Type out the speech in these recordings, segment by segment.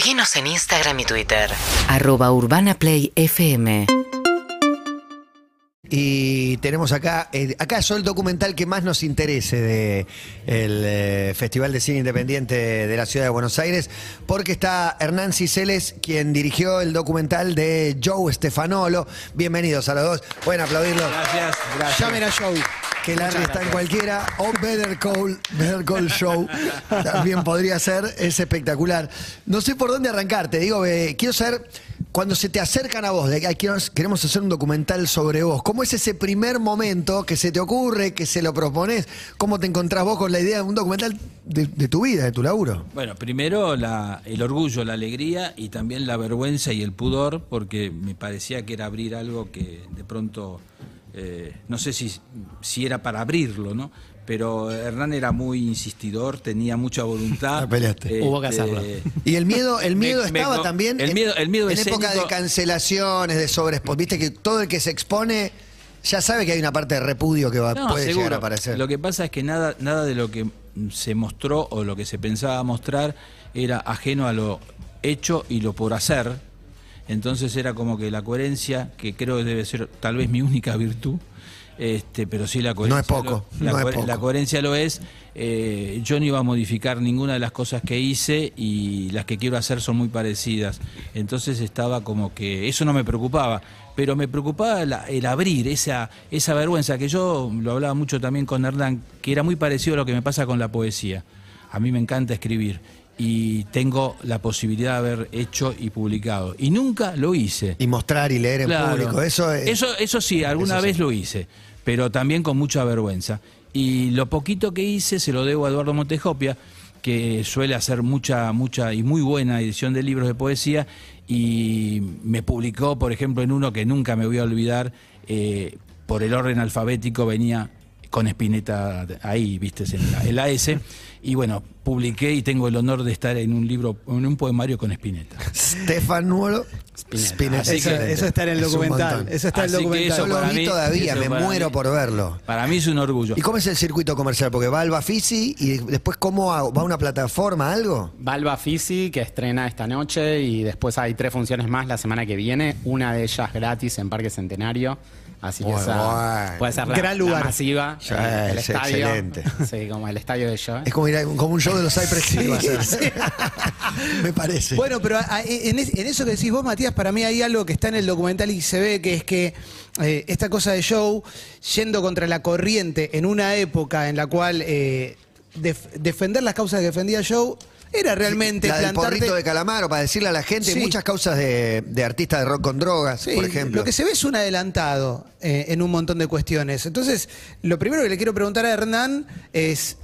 Seguinos en Instagram y Twitter. arroba urbanaplayfm Y tenemos acá, eh, acaso el documental que más nos interese de el eh, Festival de Cine Independiente de la Ciudad de Buenos Aires, porque está Hernán Ciceles, quien dirigió el documental de Joe Stefanolo. Bienvenidos a los dos. Pueden aplaudirlo. Gracias, gracias. Llamen a Joe. Que Larry está en cualquiera, o Better Call, Better Call Show, también podría ser, es espectacular. No sé por dónde arrancar, te digo, eh, quiero saber, cuando se te acercan a vos, de que "Ay, quiero- queremos hacer un documental sobre vos, ¿cómo es ese primer momento que se te ocurre, que se lo propones? ¿Cómo te encontrás vos con la idea de un documental de, de tu vida, de tu laburo? Bueno, primero la- el orgullo, la alegría y también la vergüenza y el pudor, porque me parecía que era abrir algo que de pronto, eh, no sé si, si era para abrirlo, ¿no? Pero Hernán era muy insistidor, tenía mucha voluntad. Peleaste. Hubo que hacerlo. Y el miedo, el miedo me- estaba no, también el en- miedo- el miedo en época de cancelaciones, de sobreexpo- Viste que todo el que se expone ya sabe que hay una parte de repudio que va, No, puede seguro. llegar a aparecer. Lo que pasa es que nada, nada de lo que se mostró o lo que se pensaba mostrar era ajeno a lo hecho y lo por hacer. Entonces era como que la coherencia, que creo que debe ser tal vez mi única virtud, este, pero sí la coherencia. No es poco, lo- la, no es poco. la coherencia lo es. eh, yo no iba a modificar ninguna de las cosas que hice y las que quiero hacer son muy parecidas. Entonces estaba como que eso no me preocupaba, pero me preocupaba la- el abrir esa, esa vergüenza, que yo lo hablaba mucho también con Hernán, que era muy parecido a lo que me pasa con la poesía. A mí me encanta escribir y tengo la posibilidad de haber hecho y publicado. Y nunca lo hice. Y mostrar y leer en Claro. público, eso es... eso, eso sí, alguna eso sí. vez lo hice, pero también con mucha vergüenza. Y lo poquito que hice se lo debo a Eduardo Montejopia, que suele hacer mucha, mucha y muy buena edición de libros de poesía, y me publicó, por ejemplo, en uno que nunca me voy a olvidar, eh, por el orden alfabético venía con Espineta ahí, viste, en la, en la S, y bueno, publiqué y tengo el honor de estar en un libro, en un poemario con Espineta. Stefan Nuolo Spinetta. Así que excelente. eso está en el documental. Eso está en el Así que documental. eso Yo lo para vi mí- todavía, eso me muero mí- por verlo. Para mí es un orgullo. ¿Y cómo es el circuito comercial? Porque va al Bafisi y después cómo hago? va a una plataforma, algo. Valva Fisi, que estrena esta noche, y después hay tres funciones más la semana que viene. Una de ellas gratis en Parque Centenario. Así que Muy esa bueno. puede ser la, Gran la lugar. masiva. Sí, el, el es estadio. excelente. Sí, como el estadio de Joe. Es como, ir a- como un show de los Cypress a ser. Me parece. Bueno, pero a- en, es- en eso que decís vos, Matías, para mí hay algo que está en el documental y se ve que es que eh, esta cosa de show, yendo contra la corriente en una época en la cual eh, def- defender las causas que defendía Joe era realmente la del plantarte- porrito de calamaro, para decirle a la gente, Sí. muchas causas de, de artistas de rock con drogas, Sí, por ejemplo. Lo que se ve es un adelantado eh, en un montón de cuestiones. Entonces, lo primero que le quiero preguntar a Hernán es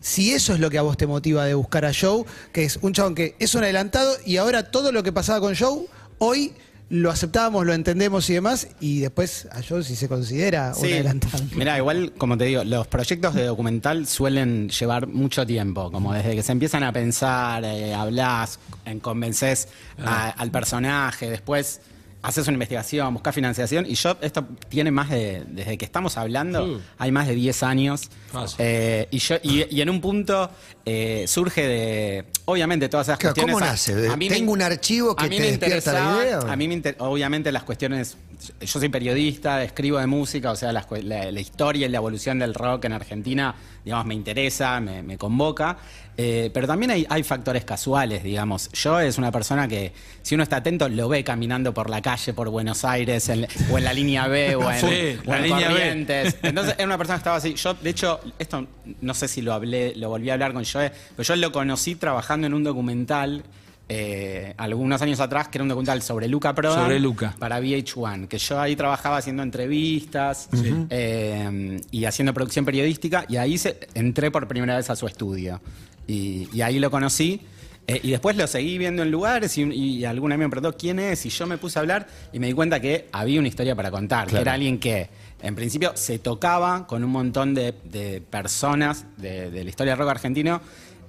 si eso es lo que a vos te motiva de buscar a Joe, que es un chabón que es un adelantado y ahora todo lo que pasaba con Joe, hoy lo aceptábamos, lo entendemos y demás, y después a Joe si se considera un Sí. adelantado. Mira, igual, como te digo, los proyectos de documental suelen llevar mucho tiempo, como desde que se empiezan a pensar, eh, hablas, en- convences a- al personaje, después haces una investigación, buscas financiación, y yo, esto tiene más de, desde que estamos hablando, hay más de 10 años, Fácil. Eh, y, yo, y, y en un punto eh, surge de, obviamente, todas esas Claro, cuestiones... ¿cómo a- nace? A mí me- ¿tengo un archivo que a mí te me despierta la idea? A mí me inter- obviamente las cuestiones, yo soy periodista, escribo de música, o sea, las cue- la, la historia y la evolución del rock en Argentina, digamos, me interesa, me, me convoca, eh, pero también hay, hay factores casuales, digamos. Yo es una persona que, si uno está atento, lo ve caminando por la calle, por Buenos Aires, en- o en la línea B, o en, Sí, o la en línea B. Corrientes. Entonces, era una persona que estaba así. Yo, de hecho, esto no sé si lo hablé, lo volví a hablar con Joe, pero yo lo conocí trabajando en un documental eh, algunos años atrás, que era un documental sobre Luca Prodan. Sobre Luca. Para VH1, que yo ahí trabajaba haciendo entrevistas eh, y haciendo producción periodística, y ahí se, entré por primera vez a su estudio. Y, y ahí lo conocí. eh, y después lo seguí viendo en lugares y, y alguna vez me preguntó quién es y yo me puse a hablar y me di cuenta que había una historia para contar, que era alguien que en principio se tocaba con un montón de, de personas de, de la historia del rock argentino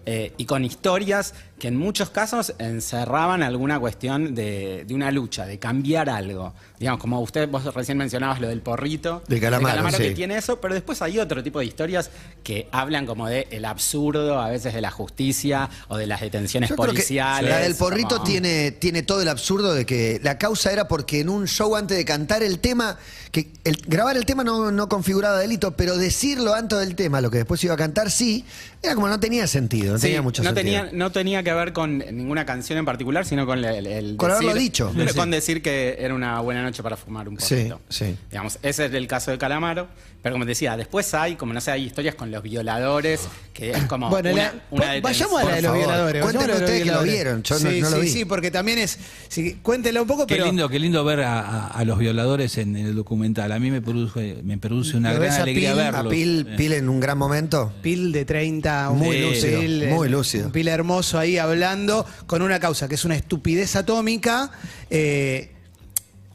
eh, y con historias que en muchos casos encerraban alguna cuestión de, de una lucha, de cambiar algo. Digamos, como usted, vos recién mencionabas lo del porrito. De Calamaro, que sí. tiene eso, pero después hay otro tipo de historias que hablan como de el absurdo, a veces de la justicia o de las detenciones Yo creo que policiales. la del porrito como- tiene, tiene todo el absurdo de que la causa era porque en un show antes de cantar el tema, que el, grabar el tema no, no configuraba delito, pero decirlo antes del tema, lo que después iba a cantar, sí, era como no tenía sentido, no Sí, tenía mucho no sentido. tenía, no tenía que ver con ninguna canción en particular, sino con el, el Con haberlo dicho. Con Sí. decir que era una buena noche para fumar un Sí, poquito. sí. Digamos, ese es el caso de Calamaro. Pero como te decía, después hay, como no sé, hay historias con los violadores, que es como Bueno, una, la- vayamos a la de los violadores. a los ustedes que lo vieron, yo sí, no sí, vi. Sí, porque también es. sí, cuéntelo un poco, Qué pero. lindo, qué lindo ver a, a- a los violadores en, en el documental. A mí me produce, me produce una gran a alegría Pil, A verlos. Pil, Eh. Pil en un gran momento. Pil de 30, un Muy pil, lúcido, eh, muy lúcido. Un pil hermoso ahí hablando con una causa que es una estupidez atómica. Eh,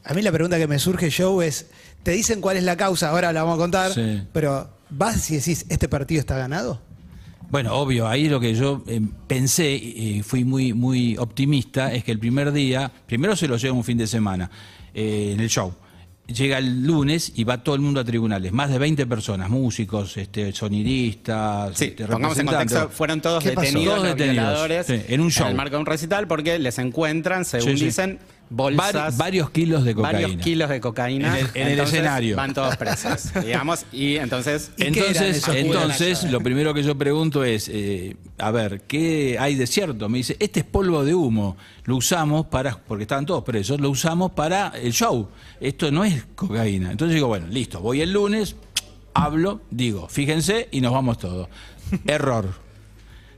a mí la pregunta que me surge, Joe, es: ¿te dicen cuál es la causa? Ahora la vamos a contar, Sí. pero ¿vas y decís, este partido está ganado? Bueno, obvio, ahí lo que yo eh, pensé y fui muy, muy optimista es que el primer día, primero se lo lleva un fin de semana eh, en el show. Llega el lunes y va todo el mundo a tribunales, más de 20 personas, músicos, este, sonidistas, Sí, este, pongamos en contexto, fueron todos detenidos, Todos los detenidos, violadores, sí, en un show. el marco de un recital porque les encuentran, según Sí, sí. dicen, bolsas. Vari- varios kilos de cocaína. Varios kilos de cocaína. En el- en el Entonces, escenario. Van todos presos, digamos, y entonces... ¿Y qué eran Entonces, entonces lo primero que yo pregunto es, eh, a ver, ¿qué hay de cierto? Me dice, este es polvo de humo, lo usamos para, porque estaban todos presos, lo usamos para el show, esto no es cocaína. Entonces digo, bueno, listo, voy el lunes, hablo, digo, fíjense y nos vamos todos. Error.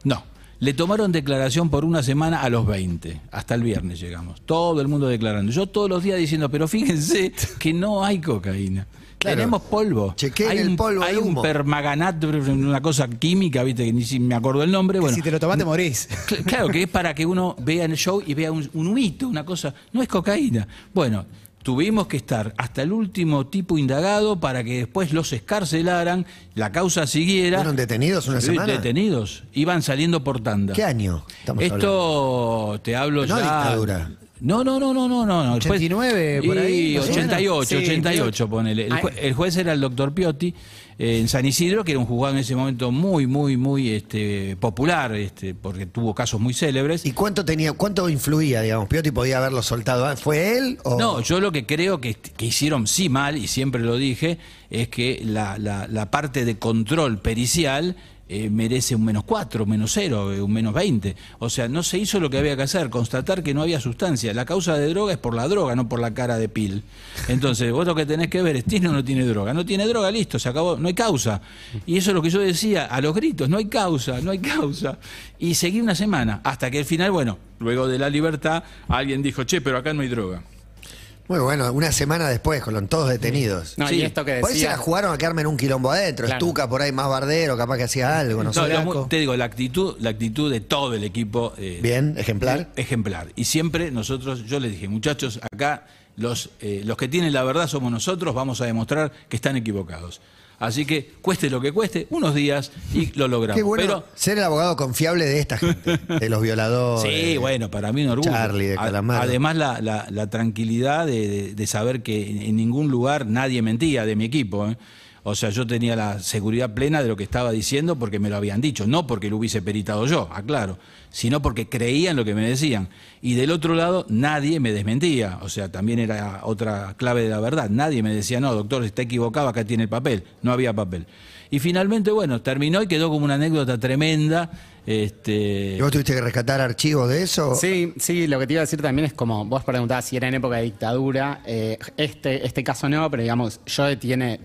No. Le tomaron declaración por una semana a los 20. Hasta el viernes llegamos. Todo el mundo declarando. Yo todos los días diciendo, pero fíjense que no hay cocaína. Claro. Tenemos polvo. Chequeen hay el un, polvo hay un humo. permaganat, una cosa química, viste, que ni si me acuerdo el nombre. Que Bueno, si te lo tomás, te morís. Cl- Claro, que es para que uno vea en el show y vea un, un humito, una cosa. No es cocaína. Bueno, tuvimos que estar hasta el último tipo indagado para que después los escarcelaran, la causa siguiera. ¿Fueron detenidos una semana? Detenidos. Iban saliendo por tanda. ¿Qué año estamos Esto te hablo No ya. dictadura. No, no, no, no, no, no. no. El juez- 89 por ahí, Y más o menos. 88, Sí, 88, ponele. El, el juez era el doctor Piotti eh, en San Isidro, que era un juzgado en ese momento muy, muy, muy este, popular, este, porque tuvo casos muy célebres. ¿Y cuánto tenía, cuánto influía, digamos? Piotti podía haberlo soltado. ¿ah? ¿Fue él o...? No, yo lo que creo que, que hicieron sí mal, y siempre lo dije, es que la, la- la parte de control pericial eh, merece un menos 4, un menos 0, un menos 20. O sea, no se hizo lo que había que hacer, constatar que no había sustancia. La causa de droga es por la droga, no por la cara de pil. Entonces, vos lo que tenés que ver es, ¿tiene o no tiene droga? No tiene droga, listo, se acabó, no hay causa. Y eso es lo que yo decía a los gritos, no hay causa, no hay causa. Y seguí una semana, hasta que al final, bueno, luego de la libertad, alguien dijo, che, pero acá no hay droga. Muy bueno, una semana después, con todos detenidos. No, Sí. y esto que Por ahí se decía... la jugaron a quedarme en un quilombo adentro. Claro. Estuca por ahí más bardero, capaz que hacía algo, no, No, sé. te digo, la actitud, la actitud de todo el equipo. eh, Bien, ejemplar. Ejemplar. Y siempre nosotros, yo les dije, muchachos, acá los, eh, los que tienen la verdad somos nosotros, vamos a demostrar que están equivocados. Así que cueste lo que cueste, unos días y lo logramos. Qué bueno Pero, ser el abogado confiable de esta gente, de los violadores. Sí, bueno, para mí un orgullo. Charlie de Calamaro. Además, la, la- la tranquilidad de, de- de saber que en, en ningún lugar nadie mentía de mi equipo. ¿eh? O sea, yo tenía la seguridad plena de lo que estaba diciendo porque me lo habían dicho, no porque lo hubiese peritado yo, aclaro, sino porque creían lo que me decían. Y del otro lado, nadie me desmentía. O sea, también era otra clave de la verdad. Nadie me decía, no, doctor, está equivocado, acá tiene el papel. No había papel. Y finalmente, bueno, terminó y quedó como una anécdota tremenda. Este, ¿Y vos tuviste que rescatar archivos de eso? Sí, sí, lo que te iba a decir también es como vos preguntabas si era en época de dictadura. eh, este, este caso no, pero digamos, Joe tiene.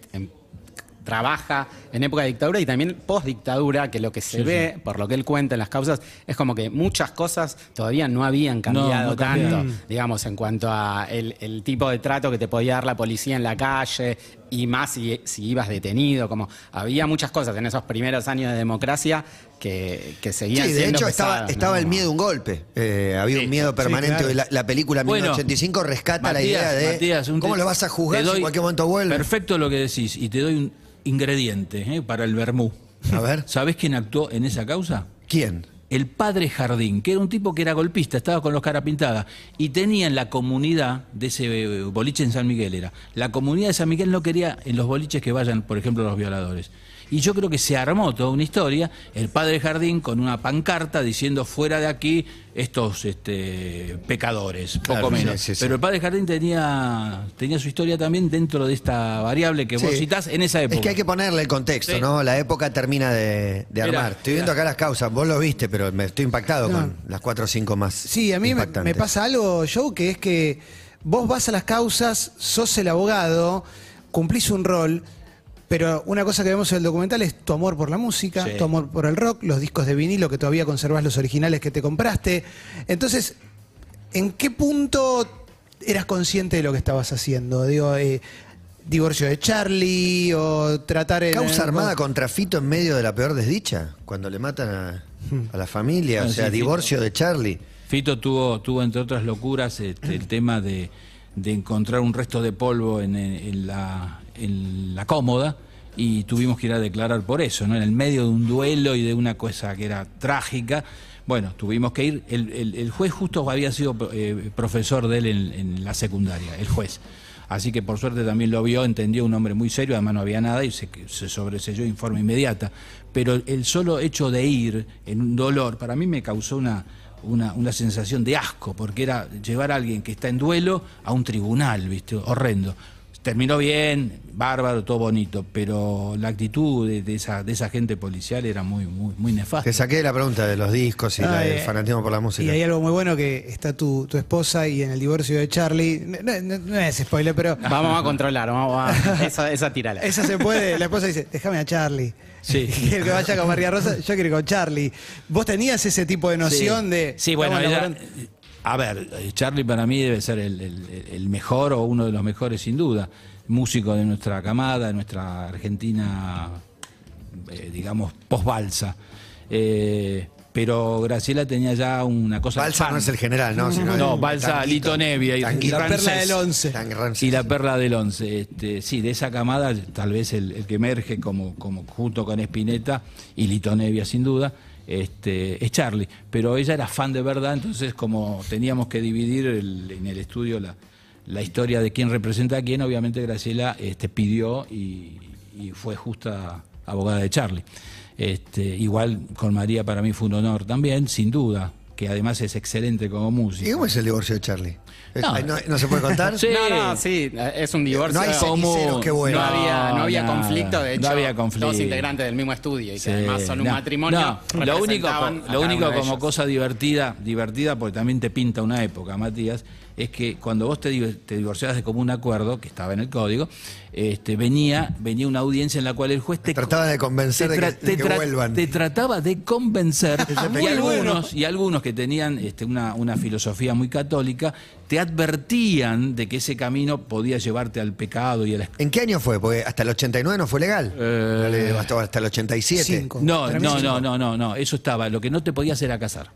Trabaja en época de dictadura y también post dictadura, que lo que se ve, por lo que él cuenta en las causas, es como que muchas cosas todavía no habían cambiado no tanto, cambiaron. digamos, en cuanto a el, el tipo de trato que te podía dar la policía en la calle y más si, si ibas detenido, como había muchas cosas en esos primeros años de democracia que, que seguían Sí, de hecho estaba, pesadas, estaba ¿no? el miedo a un golpe. Eh, había un miedo permanente. claro. la, la película Bueno, 1985 rescata la Matías, idea de Matías, un cómo te- lo vas a juzgar si doy en cualquier momento vuelve. Perfecto lo que decís, y te doy un ingrediente ¿eh? para el vermú. A ver, ¿Sabés quién actuó en esa causa? ¿quién? el padre Jardín, que era un tipo que era golpista, estaba con los cara pintada, y tenía en la comunidad de ese eh, boliche en San Miguel, era, la comunidad de San Miguel no quería en los boliches que vayan, por ejemplo, los violadores. Y yo creo que se armó toda una historia, el padre Jardín con una pancarta diciendo fuera de aquí estos este, pecadores, poco Claro, menos. sí, sí, sí. Pero el padre Jardín tenía, tenía su historia también dentro de esta variable que vos citás en esa época. Es que hay que ponerle el contexto, Sí. ¿no? La época termina de, de Mirá, armar. Estoy viendo mirá. acá las causas, vos lo viste, pero me estoy impactado No. con las cuatro o cinco más. Sí, a mí me, me pasa algo, Joe, que es que vos vas a las causas, sos el abogado, cumplís un rol, pero una cosa que vemos en el documental es tu amor por la música, Sí. tu amor por el rock, los discos de vinilo que todavía conservás los originales que te compraste. Entonces, ¿en qué punto eras consciente de lo que estabas haciendo? Digo, eh, divorcio de Charlie o tratar el... ¿Causa armada contra Fito en medio de la peor desdicha? Cuando le matan a, a la familia, o sea, sí, divorcio de Charlie. Fito tuvo, tuvo entre otras locuras este, el tema de, de encontrar un resto de polvo en, en la, en la cómoda y tuvimos que ir a declarar por eso, ¿no? En el medio de un duelo y de una cosa que era trágica. Bueno, tuvimos que ir. El, el- el juez justo había sido eh, profesor de él en, la secundaria, el juez. Así que por suerte también lo vio, entendió un hombre muy serio, además no había nada y se, se sobreselló forma inmediata. Pero el solo hecho de ir en un dolor, para mí me causó una, una, una sensación de asco, porque era llevar a alguien que está en duelo a un tribunal, ¿viste? Horrendo. Terminó bien, bárbaro, todo bonito, pero la actitud de, de esa, de esa gente policial era muy, muy, muy nefasta. Te saqué la pregunta de los discos y Ah, la- el eh, fanatismo por la música. Y hay algo muy bueno que está tu, tu esposa y en el divorcio de Charlie. No, no- no es spoiler, pero Vamos a controlar, vamos a. Esa, esa tirala. esa se puede. La esposa dice: Déjame a Charlie. Sí. Quiero que vaya con María Rosa, yo quiero ir con Charlie. ¿Vos tenías ese tipo de noción sí. de. Sí, bueno, ella-? A ver, eh, Charlie para mí debe ser el, el- el mejor o uno de los mejores sin duda. Músico de nuestra camada, de nuestra Argentina, eh, digamos, post-balsa. Eh, pero Graciela tenía ya una cosa. Balsa fan. no es el general, ¿no? Sino No, el Balsa. Lito Nevia y. La perla del once. Y la perla del once. Este, sí, de esa camada, tal vez el, el que emerge como, como junto con Espineta y Lito Nevia, sin duda, este, es Charlie. Pero ella era fan de verdad, entonces como teníamos que dividir el- en el estudio la, la historia de quién representa a quién, obviamente Graciela este, pidió y, y fue justa abogada de Charlie. Este, igual con María para mí fue un honor también, sin duda, que además es excelente como músico. ¿Y cómo es el divorcio de Charlie? No. ay, ¿No, no se puede contar? Sí. No, no, sí, es un divorcio. No hay Como- ceniceros que vuelvan. No había, no había nada. conflicto, de hecho, No había conflicto. dos integrantes del mismo estudio y que Sí, además son un no, matrimonio. no, lo único, lo único como cosa divertida, divertida porque también te pinta una época, Matías, es que cuando vos te, di- te divorciabas de común acuerdo, que estaba en el código, este, venía, venía una audiencia en la cual el juez te Trataba de convencer te de que- tra- de que tra- vuelvan. te trataba de convencer y algunos, y algunos que tenían este, una, una filosofía muy católica te advertían de que ese camino podía llevarte al pecado y a la ¿En qué año fue? Porque hasta el 89 no fue legal. Eh, hasta el 87. Cinco. No, no, no, no, no, no, eso estaba. Lo que no te podías era casar.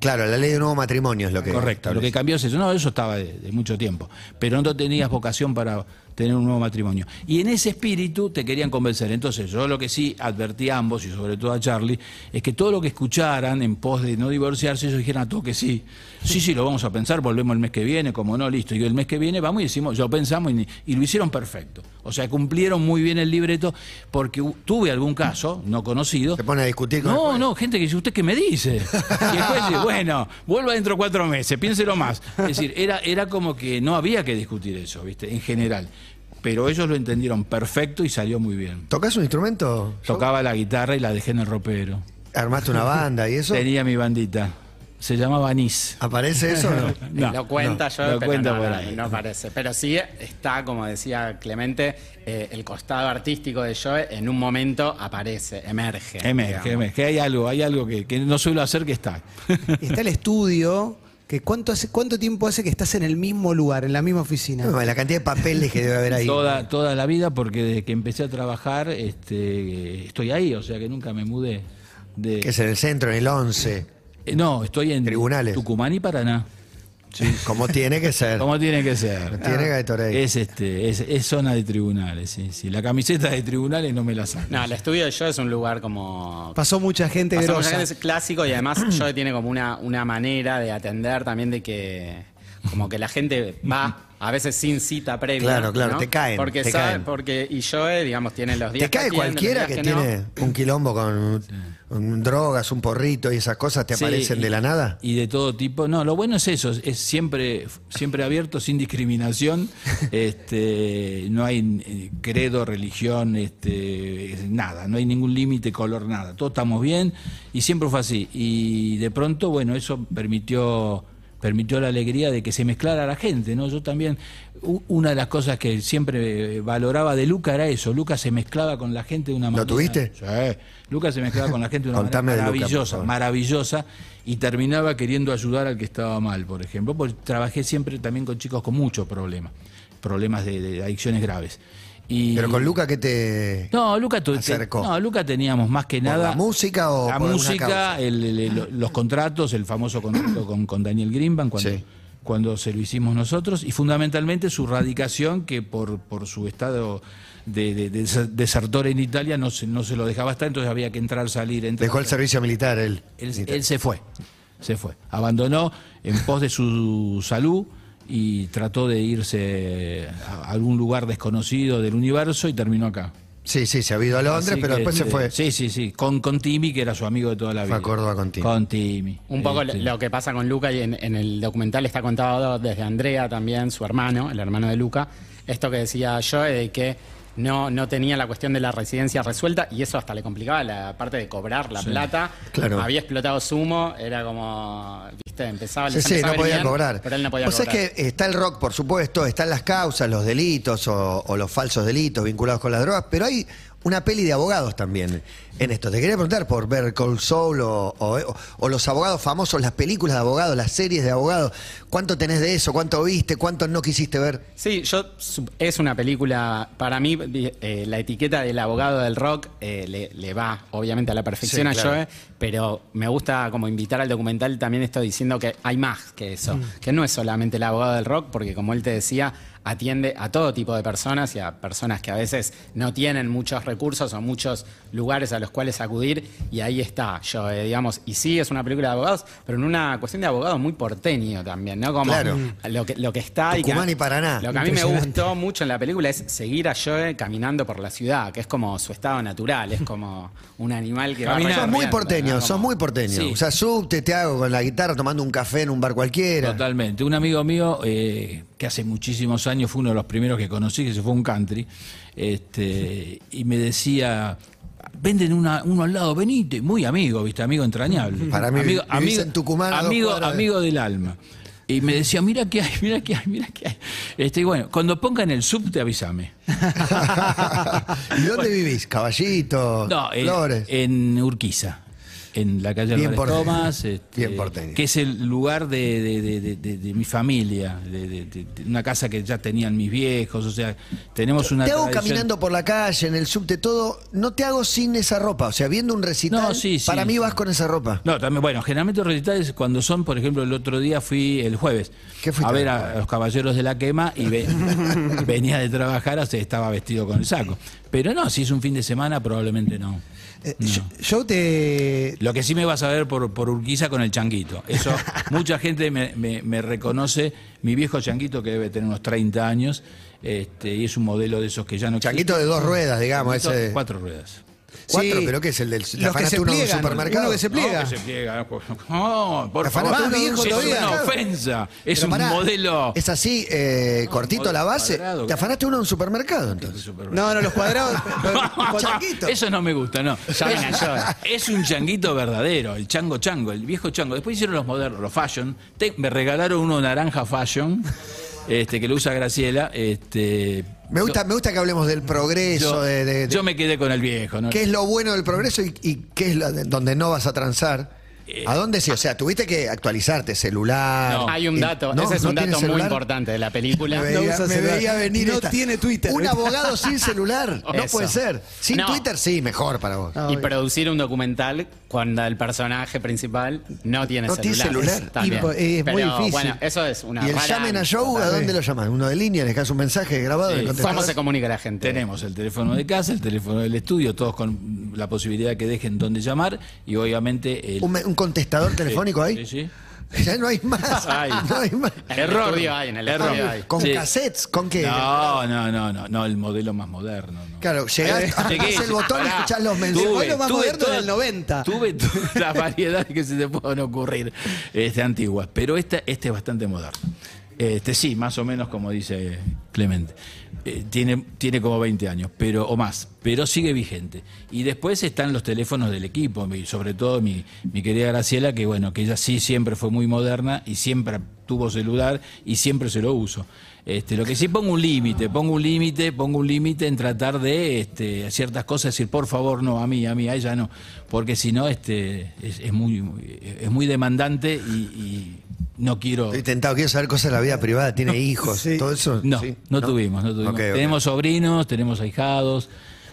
Claro, la ley de nuevo matrimonio es lo que. Correcto. Lo que cambió es eso. No, eso estaba de, de mucho tiempo. Pero no tenías vocación para tener un nuevo matrimonio. Y en ese espíritu te querían convencer. Entonces, yo lo que sí advertí a ambos, y sobre todo a Charlie, es que todo lo que escucharan en pos de no divorciarse, ellos dijeran a todo que sí. Sí, sí, lo vamos a pensar, volvemos el mes que viene, como no, listo. Y el mes que viene vamos y decimos, lo pensamos y, y lo hicieron perfecto. O sea, cumplieron muy bien el libreto, porque tuve algún caso no conocido. Se pone a discutir con No, no, gente que dice, ¿usted qué me dice? Y juez dice, bueno, vuelva dentro de cuatro meses, piénselo más. Es decir, era, era como que no había que discutir eso, ¿viste? En general. Pero ellos lo entendieron perfecto y salió muy bien. ¿Tocás un instrumento? Tocaba la guitarra y la dejé en el ropero. ¿Armaste una banda y eso? Tenía mi bandita. Se llamaba Anís. ¿Aparece eso o no? No, lo cuenta no, yo, lo pero cuenta no, por no, ahí. no parece. Pero sí está, como decía Clemente, eh, el costado artístico de Joe en un momento aparece, emerge. Emerge, digamos. emerge. Hay algo, hay algo que, que no suelo hacer que está. Está el estudio. Que cuánto, hace, ¿Cuánto tiempo hace que estás en el mismo lugar, en la misma oficina? No, la cantidad de papeles que debe haber ahí. Toda, toda la vida, porque desde que empecé a trabajar este, estoy ahí, o sea que nunca me mudé. De, Que es en el centro, en el 11. Eh, No, estoy en Tribunales. Tucumán y Paraná. Como tiene que ser. Como tiene que ser. Tiene Gatorade. Es este, es, es zona de tribunales, sí, sí. La camiseta de tribunales no me la saco. No, el estudio de yo es un lugar como Pasó mucha gente Pasó mucha gente, es clásico y además yo tiene como una, una manera de atender también de que como que la gente va a veces sin cita previa. Claro, claro, ¿no? te caen, Porque te sabe- caen. porque y yo digamos tiene los días Te cae que cualquiera que, no. tiene un quilombo con, drogas, un porrito y esas cosas, ¿te Sí, aparecen y- de la nada? Y de todo tipo. No, lo bueno es eso, es siempre, siempre abierto, sin discriminación. este, no hay eh, credo, religión, este, nada, no hay ningún límite, color, nada. Todos estamos bien y siempre fue así. Y de pronto, bueno, eso permitió permitió la alegría de que se mezclara la gente, ¿no? Yo también, una de las cosas que siempre eh, valoraba de Luca era eso, Luca se mezclaba con la gente de una manera... tuviste? Sí, Luca se mezclaba con la gente de una de manera Luca, maravillosa, maravillosa y terminaba queriendo ayudar al que estaba mal, por ejemplo, porque trabajé siempre también con chicos con muchos problemas, problemas de, de adicciones graves. Y, Pero con Luca que te... no, Luca, te- acercó. no, Luca teníamos más que ¿Por nada. la música o la por música, causa? el- el- el- los contratos, el famoso contrato con, con Daniel Greenbank cuando, Sí. cuando se lo hicimos nosotros y fundamentalmente su radicación que por, por su estado de, de- de deser- desertor en Italia no se, no se lo dejaba estar, entonces había que entrar, salir, entrar. Dejó el servicio militar él. Él, él se fue, se fue. Abandonó en pos de su salud y trató de irse a algún lugar desconocido del universo y terminó acá. Sí, sí, se ha ido a Londres, Así pero que, después se fue. Sí, sí, sí. Con, con Timmy, que era su amigo de toda la Fue vida. a Córdoba con Timmy. Con Timmy. Un poco Este, lo que pasa con Luca y en, en el documental está contado desde Andrea también, su hermano, el hermano de Luca. Esto que decía yo de que no, no tenía la cuestión de la residencia resuelta y eso hasta le complicaba la parte de cobrar la plata. Claro. Había explotado sumo, era como, viste, empezaba Sí, sí, no podía bien, cobrar. Pero él no podía sabés cobrar. que está el rock, por supuesto, están las causas, los delitos o, o los falsos delitos vinculados con las drogas, pero hay una peli de abogados también en esto. Te quería preguntar por ver Cold Soul o, o- o los abogados famosos, las películas de abogados, las series de abogados. ¿Cuánto tenés de eso? ¿Cuánto viste? ¿Cuánto no quisiste ver? Sí, yo es una película, para mí eh, la etiqueta del abogado del rock eh, le, le va obviamente a la perfección Sí, a claro. Joe, pero me gusta como invitar al documental también esto diciendo que hay más que eso, que no es solamente el abogado del rock, porque como él te decía, atiende a todo tipo de personas y a personas que a veces no tienen muchos recursos o muchos lugares a los cuales acudir y ahí está Joe, digamos, y sí es una película de abogados, pero en una cuestión de abogado muy porteño también, ¿no? Como Claro. lo que, lo que está Tucumán que- y Paraná. Lo que a mí me gustó mucho en la película es seguir a Joe caminando por la ciudad, que es como su estado natural, es como un animal que va Caminar. Sos recorriendo, muy porteño, ¿no? sos muy porteño. Sí. O sea, subte, te hago con la guitarra tomando un café en un bar cualquiera. Totalmente. Un amigo mío, eh, que hace muchísimos años fue uno de los primeros que conocí, que se fue a un country, este, y me decía. Venden una, uno al lado, venite, muy amigo, viste, amigo entrañable. Para mí, amigo, amigo, en Tucumán amigo, de- amigo del alma. Y me decía, mira qué hay, mira qué hay, mira qué hay. Este, y bueno, cuando pongan el subte, avísame. ¿Y dónde vivís? Caballito, No, en, Flores. en Urquiza, en la calle Bien Álvarez. Tomás, este, Bien que es el lugar de, de- mi familia, de, una casa que ya tenían mis viejos, o sea, tenemos una Te hago tradición- caminando por la calle, en el subte, todo. No te hago sin esa ropa. O sea, viendo un recital, No, sí, sí. para mí vas con esa ropa. No, también, bueno, generalmente los recitales cuando son, por ejemplo, el otro día fui el jueves ¿Qué fuiste a ver ver? a, a los caballeros de la quema y ve- venía de trabajar, o sea, estaba vestido con el saco. Pero no, si es un fin de semana, probablemente no. Eh, yo, yo te. Lo que sí me vas a ver por, por Urquiza con el changuito. Eso, mucha gente me, me- me reconoce. Mi viejo changuito, que debe tener unos 30 años, este, y es un modelo de esos que ya no Changuito de dos ruedas, digamos. Ese. Cuatro ruedas. Cuatro, Sí. pero ¿qué es el del Los que afanaste se uno de un pliegan, supermercado? uno que se pliega. No, que se pliega. No, por Te favor. afanaste Más uno de un viejo es todavía. una ofensa. Es Pero un pará, modelo. Es así, eh, cortito la base. cuadrado, Te afanaste uno de un supermercado, entonces. No, no, los cuadrados. Changuito. Eso no me gusta, no. Llamen a Joe. Es un changuito verdadero, el chango chango, el viejo chango. Después hicieron los modernos, los fashion. Te- me regalaron uno naranja fashion, este, que lo usa Graciela. Este, Me gusta, me gusta que hablemos del progreso, yo, de, de- de- yo me quedé con el viejo, ¿no? qué es lo bueno del progreso y, y qué es lo de- donde no vas a transar. Eh, ¿A dónde sí? O sea, tuviste que actualizarte, celular. No. Hay un dato, ¿no? ese es ¿No un dato muy celular? importante de la película. Me No veía, usa me celular. veía venir. No esta. tiene Twitter. Un abogado sin celular. No Eso. puede ser. Sin No. Twitter, sí, mejor para vos. No, y producir un documental cuando el personaje principal no tiene No tiene celular. celular. También. Es muy difícil. Bueno, eso es una y el llamen a Joe, ¿a dónde lo llaman? Uno de línea, le dejas un mensaje grabado. Sí. ¿Cómo se comunica la gente? Tenemos el teléfono de casa, el teléfono del estudio, todos con la posibilidad de que dejen donde llamar y obviamente el... un, un contestador telefónico ahí. Sí, sí. Ya no hay más. Hay. No hay más. En el estudio hay, en el Error. estudio hay. Con Sí. cassettes, ¿con qué? No, no, no, no, no, el modelo más moderno. no. Claro, llegás, apretás el botón y pará, escuchás los tuve, mensajes. Fue lo más tuve moderno del 90. Tuve todas las variedades que se te puedan ocurrir este, antiguas, pero esta, este es bastante moderno. Este sí, más o menos como dice Clemente. Eh, tiene, tiene como 20 años, pero o más, pero sigue vigente. Y después están los teléfonos del equipo, mi- sobre todo mi, mi querida Graciela, que bueno, que ella sí siempre fue muy moderna y siempre tuvo celular y siempre se lo uso. Este, lo que sí pongo un límite, pongo un límite, pongo un límite en tratar de este, ciertas cosas, decir por favor no, a mí, a mí, a ella no, porque si no este, es, muy, es muy demandante y, y no quiero... Estoy tentado, quiero saber cosas de la vida privada. Tiene hijos, Sí. todo eso. No, ¿sí? no, tuvimos, no tuvimos. Tenemos sobrinos, tenemos ahijados,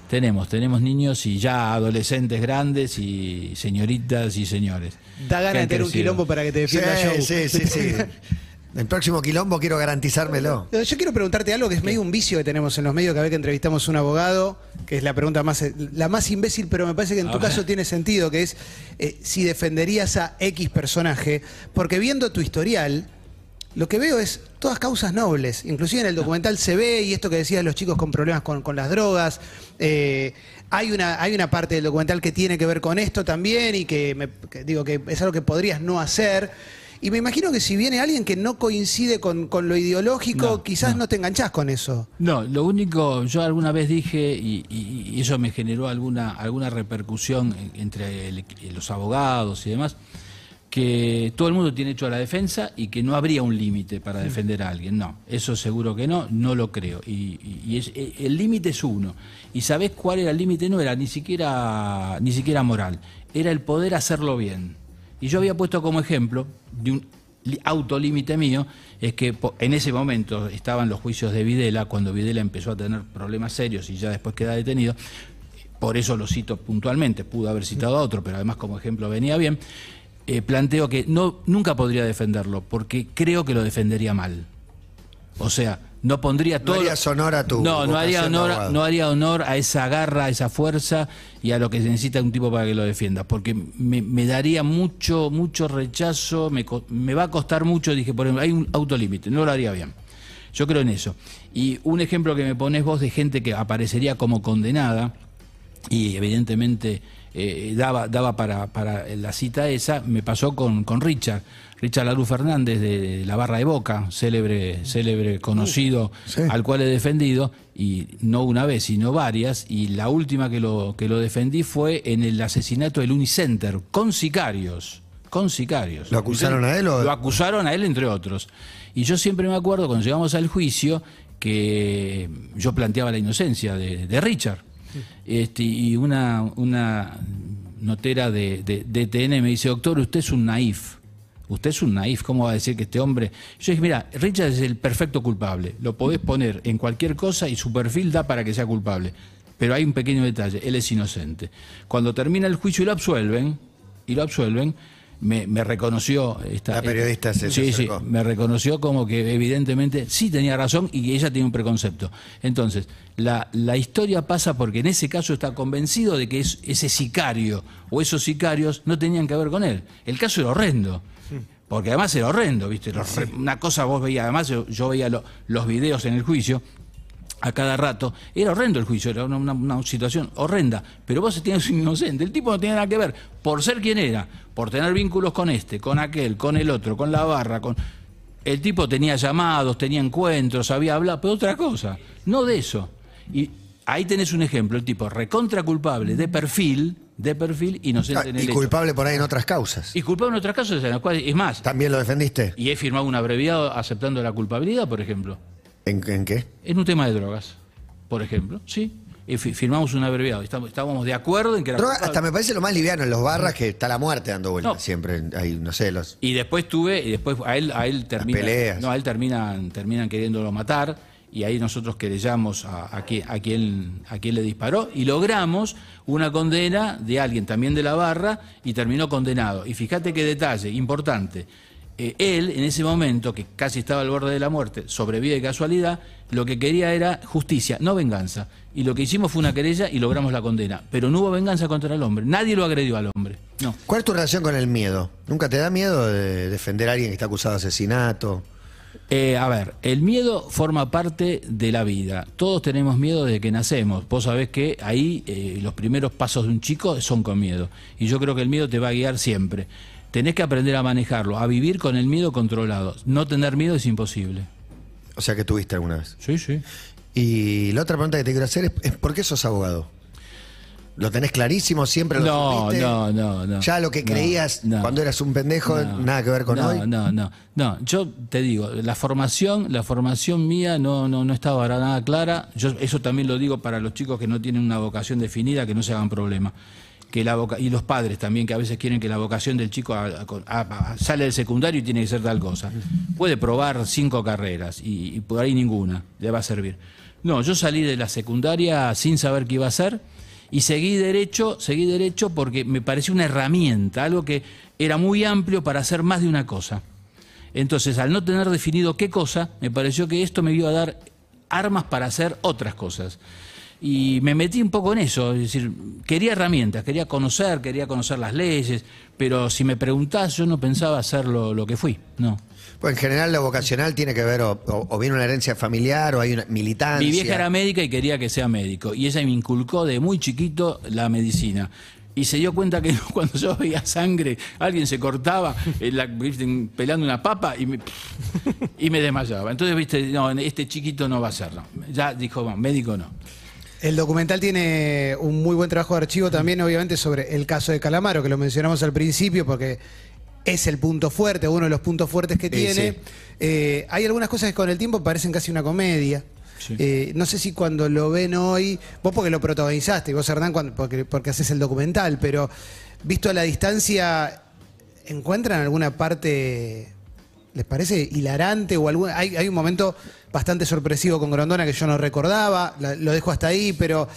tenemos, tenemos niños y ya adolescentes grandes y señoritas y señores. Da ganas de tener un quilombo para que te Sí, defienda sí, sí, sí. El próximo quilombo quiero garantizármelo. Yo quiero preguntarte algo que es medio un vicio que tenemos en los medios, cada vez que entrevistamos a un abogado, que es la pregunta más, la más imbécil, pero me parece que en tu A ver. caso tiene sentido, que es eh, si defenderías a X personaje, porque viendo tu historial, lo que veo es todas causas nobles. Inclusive en el documental se ve, y esto que decías, los chicos con problemas con, con las drogas, eh, hay, una, hay una parte del documental que tiene que ver con esto también, y que, me- que digo que es algo que podrías no hacer. Y me imagino que si viene alguien que no coincide con, con lo ideológico, No, quizás no. no. te enganchás con eso. No, lo único, yo alguna vez dije, y, y- y eso me generó alguna, alguna repercusión en- entre el- los abogados y demás, que todo el mundo tiene hecho a la defensa y que no habría un límite para defender a alguien. No, eso seguro que no, no lo creo. Y, y- y es- eh, el límite es uno. ¿Y sabés cuál era el límite? No era ni siquiera, ni siquiera moral, era el poder hacerlo bien. Y yo había puesto como ejemplo de un autolímite mío, es que en ese momento estaban los juicios de Videla, cuando Videla empezó a tener problemas serios y ya después queda detenido, por eso lo cito puntualmente, pudo haber citado a otro, pero además como ejemplo venía bien, eh, planteo que no, nunca podría defenderlo, porque creo que lo defendería mal. O sea, no pondría No todo. harías honor a tu No, no haría, honor, no haría honor a esa garra, a esa fuerza y a lo que se necesita un tipo para que lo defienda. Porque me, me daría mucho, mucho rechazo, me, me va a costar mucho. Dije, por ejemplo, hay un autolímite, no lo haría bien. Yo creo en eso. Y un ejemplo que me pones vos de gente que aparecería como condenada, y evidentemente eh, daba, daba para, para la cita esa, me pasó con, con Richard. Richard Larú Fernández de la Barra de Boca, célebre, célebre conocido, sí. al cual he defendido, y no una vez, sino varias, y la última que lo, que lo defendí fue en el asesinato del Unicenter, con sicarios. Con sicarios. ¿Lo acusaron a él o- Lo acusaron a él, entre otros. Y yo siempre me acuerdo, cuando llegamos al juicio, que yo planteaba la inocencia de, de Richard. Este, y una, una notera de, de, de TN me dice, doctor, usted es un naif. Usted es un naif, ¿cómo va a decir que este hombre? Yo dije, mira, Richard es el perfecto culpable. Lo podés poner en cualquier cosa y su perfil da para que sea culpable. Pero hay un pequeño detalle, él es inocente. Cuando termina el juicio y lo absuelven, y lo absuelven, me, me reconoció esta La periodista se- sí, sí, me reconoció como que evidentemente sí tenía razón y que ella tiene un preconcepto. Entonces, la, la historia pasa porque en ese caso está convencido de que es, ese sicario o esos sicarios no tenían que ver con él. El caso era horrendo. Porque además era horrendo, ¿viste? Los Una cosa vos veías, además yo, yo veía lo- los videos en el juicio a cada rato. Era horrendo el juicio, era una, una- una situación horrenda. Pero vos tenías un inocente. El tipo no tenía nada que ver. Por ser quien era, por tener vínculos con este, con aquel, con el otro, con la barra, con. El tipo tenía llamados, tenía encuentros, había hablado, pero otra cosa. No de eso. Y ahí tenés un ejemplo, el tipo recontra culpable, de perfil, de perfil, inocente Ah, en el y hecho. culpable por ahí en otras causas. Y culpable en otros casos en los cuales, es más, ¿También lo defendiste? y he firmado un abreviado aceptando la culpabilidad, por ejemplo. ¿En, en qué? En un tema de drogas, por ejemplo, sí. fi- firmamos un abreviado. Estamos- Estábamos de acuerdo en que era Droga, culpable. hasta me parece lo más liviano en los barras que está la muerte dando vueltas No. siempre. Hay, no sé, los. Y después tuve, y después a él, a él termina, peleas. no, a él terminan, terminan queriéndolo matar, y ahí nosotros querellamos a, a, qui- a quien, a quien le disparó, y logramos una condena de alguien también de la barra, y terminó condenado. Y fíjate qué detalle, importante. Eh, él, en ese momento, que casi estaba al borde de la muerte, sobrevive de casualidad, lo que quería era justicia, no venganza. Y lo que hicimos fue una querella y logramos la condena. Pero no hubo venganza contra el hombre. Nadie lo agredió al hombre. No. ¿Cuál es tu relación con el miedo? ¿Nunca te da miedo de defender a alguien que está acusado de asesinato? Eh, a ver, el miedo forma parte de la vida. Todos tenemos miedo desde que nacemos. Vos sabés que ahí eh, los primeros pasos de un chico son con miedo. Y yo creo que el miedo te va a guiar siempre. Tenés que aprender a manejarlo, a vivir con el miedo controlado. No tener miedo es imposible. O sea, que tuviste alguna vez. Sí, sí. Y la otra pregunta que te quiero hacer es, es ¿por qué sos abogado? ¿Lo tenés clarísimo? ¿Siempre lo No, supiste? no, no, no. Ya lo que creías no. cuando eras un pendejo, No, nada que ver con no, hoy. No, no, no. Yo te digo, la formación, la formación mía no, no, no estaba para nada clara. Yo eso también lo digo para los chicos que no tienen una vocación definida, que no se hagan problema. Que la voca- y los padres también, que a veces quieren que la vocación del chico a- a- a- sale del secundario y tiene que ser tal cosa. Puede probar cinco carreras y, y por ahí ninguna le va a servir. No, yo salí de la secundaria sin saber qué iba a hacer y seguí derecho, seguí derecho porque me pareció una herramienta, algo que era muy amplio para hacer más de una cosa. Entonces, al no tener definido qué cosa, me pareció que esto me iba a dar armas para hacer otras cosas. Y me metí un poco en eso, es decir, quería herramientas, quería conocer, quería conocer las leyes, pero si me preguntás, yo no pensaba hacer lo, lo que fui, no. Pues en general lo vocacional tiene que ver o, o- o viene una herencia familiar o hay una militancia. Mi vieja era médica y quería que sea médico. Y ella me inculcó de muy chiquito la medicina. Y se dio cuenta que cuando yo veía sangre, alguien se cortaba eh, la- pelando una papa y me, y me desmayaba. Entonces, viste, no, este chiquito no va a no. Ya dijo, "No, médico no. El documental tiene un muy buen trabajo de archivo también, obviamente, sobre el caso de Calamaro, que lo mencionamos al principio, porque es el punto fuerte, uno de los puntos fuertes que tiene. sí. Eh, hay algunas cosas que con el tiempo parecen casi una comedia. Sí. Eh, no sé si cuando lo ven hoy, vos porque lo protagonizaste, y vos Hernán cuando- porque, porque haces el documental, pero visto a la distancia, ¿encuentran alguna parte, les parece hilarante o algún, hay, hay un momento bastante sorpresivo con Grondona que yo no recordaba, la- lo dejo hasta ahí, pero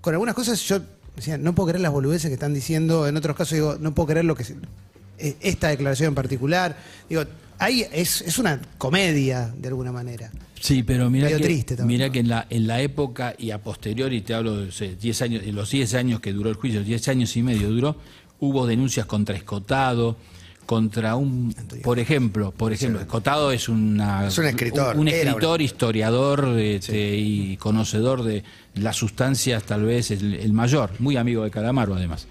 con algunas cosas yo decía, no puedo creer las boludeces que están diciendo, en otros casos digo, no puedo creer lo que esta declaración en particular, digo, ahí es, es una comedia de alguna manera. Sí, pero mira que, triste también, mira que en la, en la época y a posteriori, te hablo de sé, 10 años, de los 10 años que duró el juicio, 10 años y medio duró, hubo denuncias contra Escotado, contra un, por ejemplo, por ejemplo, Escotado es una Es un escritor, un, escritor, historiador este, y conocedor de las sustancias, tal vez el, el mayor, muy amigo de Calamaro además.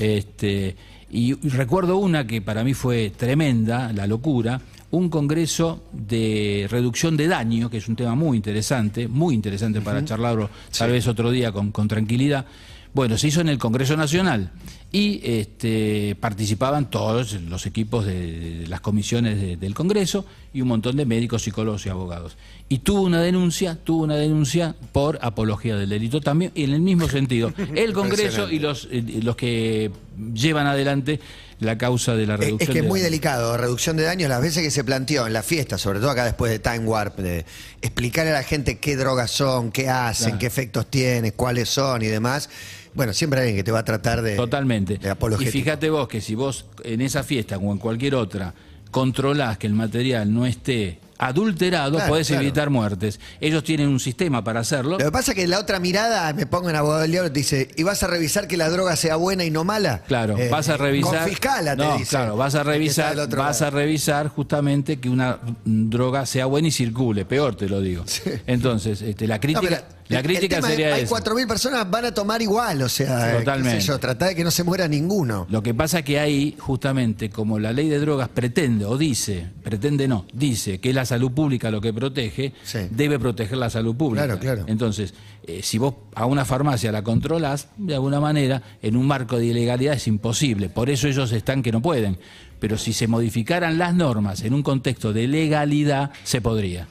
Este, y recuerdo una que para mí fue tremenda, la locura, un congreso de reducción de daño, que es un tema muy interesante, muy interesante para charlarlo tal vez otro día con, con tranquilidad. Bueno, se hizo en el Congreso Nacional y este, participaban todos los equipos de, de las comisiones de- del Congreso y un montón de médicos, psicólogos y abogados. Y tuvo una denuncia, tuvo una denuncia por apología del delito también, y en el mismo sentido. El Congreso y los, eh, los que llevan adelante la causa de la reducción Es que es de muy daño. delicado, reducción de daños, las veces que se planteó en la fiesta, sobre todo acá después de Time Warp, de explicarle a la gente qué drogas son, qué hacen, Claro. qué efectos tienen, cuáles son y demás. Bueno, siempre hay alguien que te va a tratar de, Totalmente. de Y fíjate vos que si vos en esa fiesta o en cualquier otra controlás que el material no esté adulterado, Claro, podés claro. evitar muertes. Ellos tienen un sistema para hacerlo. Lo que pasa es que la otra mirada, me pongo en abogado del diablo, te dice, ¿y vas a revisar que la droga sea buena y no mala? Claro, Eh, vas a revisar. Confiscala, te No, dice. Claro, vas a revisar, vas lado. a revisar justamente que una droga sea buena y circule. Peor te lo digo. Entonces, este, la crítica, la crítica sería Hay esa. 4.000 personas van a tomar igual, o sea, qué Totalmente. sé yo, tratá de que no se muera ninguno. Lo que pasa que ahí, justamente, como la ley de drogas pretende o dice, pretende no, dice que es la salud pública lo que protege, Sí. debe proteger la salud pública. Claro, claro. Entonces, eh, si vos a una farmacia la controlás, de alguna manera, en un marco de ilegalidad es imposible. Por eso ellos están que no pueden. Pero si se modificaran las normas en un contexto de legalidad, se podría.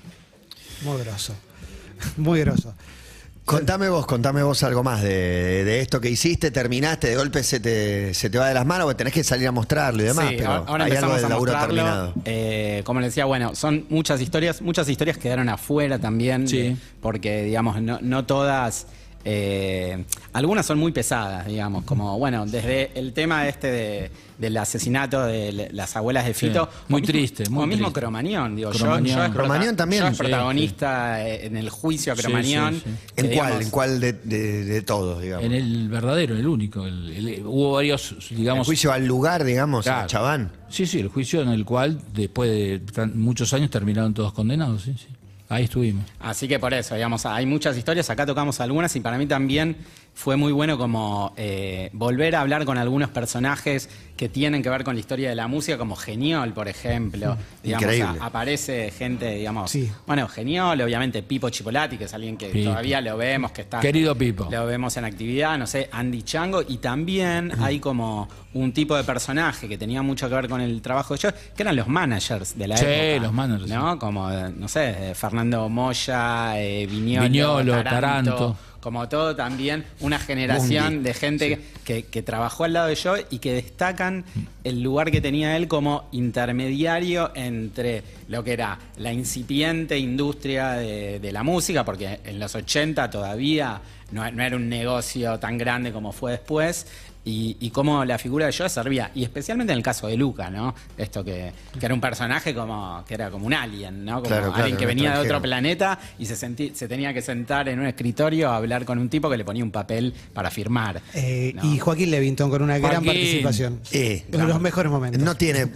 Muy groso. Muy groso. Contame vos, contame vos algo más de, de esto que hiciste, terminaste, de golpe se te, se te va de las manos, porque tenés que salir a mostrarlo y demás, Sí, pero ahora hay algo empezamos del a laburo mostrarlo. terminado. Eh, como les decía, bueno, son muchas historias, muchas historias quedaron afuera también, Sí. de- porque digamos, no, no todas, eh, algunas son muy pesadas, digamos, como bueno, desde el tema este de- del asesinato de las abuelas de Fito, Sí, muy mismo- triste, muy o mismo. Cromañón, digo, yo- Cromañón. yo, es Cromañón también. yo es Sí, protagonista eh, en el juicio a Cromañón. sí, sí. que, ¿En cuál? digamos, ¿En cuál de, de- de todos, digamos? En el verdadero, en el único. el- el- hubo varios, El digamos. juicio al lugar, digamos, Claro. a Chabán. Sí, sí, el juicio en el cual, después de tan- muchos años, terminaron todos condenados. Sí, sí. Ahí estuvimos. Así que por eso, digamos, hay muchas historias, acá tocamos algunas y para mí también fue muy bueno como eh, volver a hablar con algunos personajes que tienen que ver con la historia de la música, como Geniol, por ejemplo. Digamos, Increíble. a- aparece gente, digamos, Sí. bueno, Geniol, obviamente Pipo Chipolati, que es alguien que Pipo. todavía lo vemos, que está... Querido Pipo. Lo vemos en actividad, no sé, Andy Chango, y también hay como un tipo de personaje que tenía mucho que ver con el trabajo de ellos, que eran los managers de la Sí, época. los managers, ¿no? Como, eh, no sé, eh, Fernando Moya, eh, Viñolo, Viñolo, Taranto. Como todo también, una generación de gente que, que trabajó al lado de Joe y que destacan el lugar que tenía él como intermediario entre lo que era la incipiente industria de, de la música, porque en los 80 todavía no, no era un negocio tan grande como fue después, y, y cómo la figura de Joe servía, y especialmente en el caso de Luca, ¿no? Esto que, que era un personaje como que era como un alien, ¿no? Como Claro, claro, alguien que venía de otro planeta y se, sentí- se tenía que sentar en un escritorio a hablar con un tipo que le ponía un papel para firmar. Eh, ¿no? Y Joaquín Levington con una gran participación. Eh, Uno de los mejores momentos. No tiene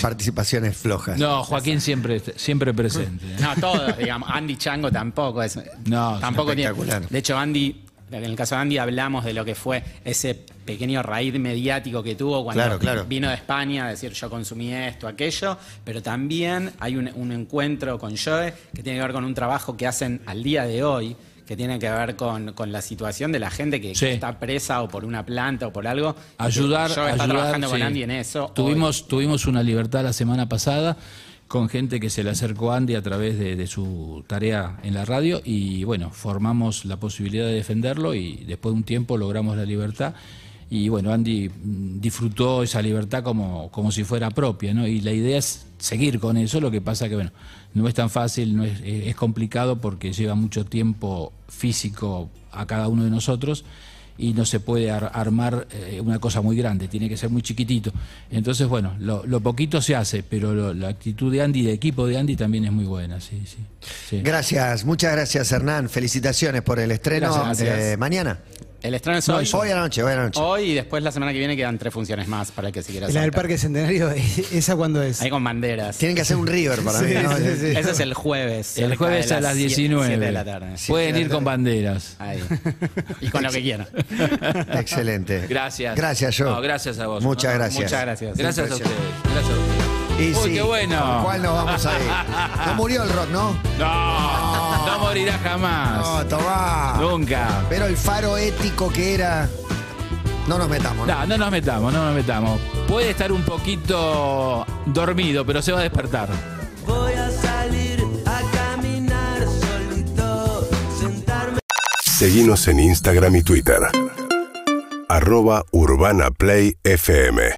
participaciones flojas. No, Joaquín siempre, siempre presente. No, todos, digamos. Andy Chango tampoco es. No, es tampoco tiene. espectacular. De hecho, Andy, en el caso de Andy hablamos de lo que fue ese pequeño raíz mediático que tuvo cuando Claro, claro. vino de España a decir yo consumí esto, aquello, pero también hay un, un encuentro con Joe que tiene que ver con un trabajo que hacen al día de hoy que tiene que ver con, con la situación de la gente que, Sí. que está presa o por una planta o por algo. ayudar, Joe está ayudar, trabajando con. Andy en eso. hoy. Tuvimos una libertad la semana pasada con gente que se le acercó a Andy a través de, de su tarea en la radio y bueno, formamos la posibilidad de defenderlo y después de un tiempo logramos la libertad y bueno, Andy mm, disfrutó esa libertad como, como si fuera propia, ¿no? Y la idea es seguir con eso, lo que pasa que bueno, no es tan fácil, no es, es complicado porque lleva mucho tiempo físico a cada uno de nosotros y no se puede ar- armar eh, una cosa muy grande, tiene que ser muy chiquitito. Entonces, bueno, lo, lo poquito se hace, pero lo- la actitud de Andy, de equipo de Andy también es muy buena, sí, sí. sí. Gracias, muchas gracias Hernán. Felicitaciones por el estreno. Gracias. Eh, mañana. El estreno es No, hoy. Hoy a la noche, hoy a la noche. Hoy y después la semana que viene quedan tres funciones más para el que se quiera La del. Parque Centenario, ¿esa cuándo es? Ahí con banderas. Tienen que hacer un river para Sí, mí. ¿no? sí, sí. Ese es el jueves. El jueves a las sie- 19. siete de la tarde. Pueden ir con banderas. Ahí. Y con lo que quieran. Excelente. Gracias. Gracias, yo. No, gracias a vos. Muchas gracias. Muchas gracias. Gracias a ustedes. Gracias a ustedes. Y Uy, sí, qué bueno. ¿con ¿Cuál nos vamos a ir? No murió el rock, ¿no? No, no morirá jamás. No, tomá. Nunca. Pero el faro ético que era. No nos metamos, ¿no? No, no nos metamos, no nos metamos. Puede estar un poquito dormido, pero se va a despertar. Voy a salir a caminar solito, sentarme. Seguimos en Instagram y Twitter. Arroba Urbana Play FM.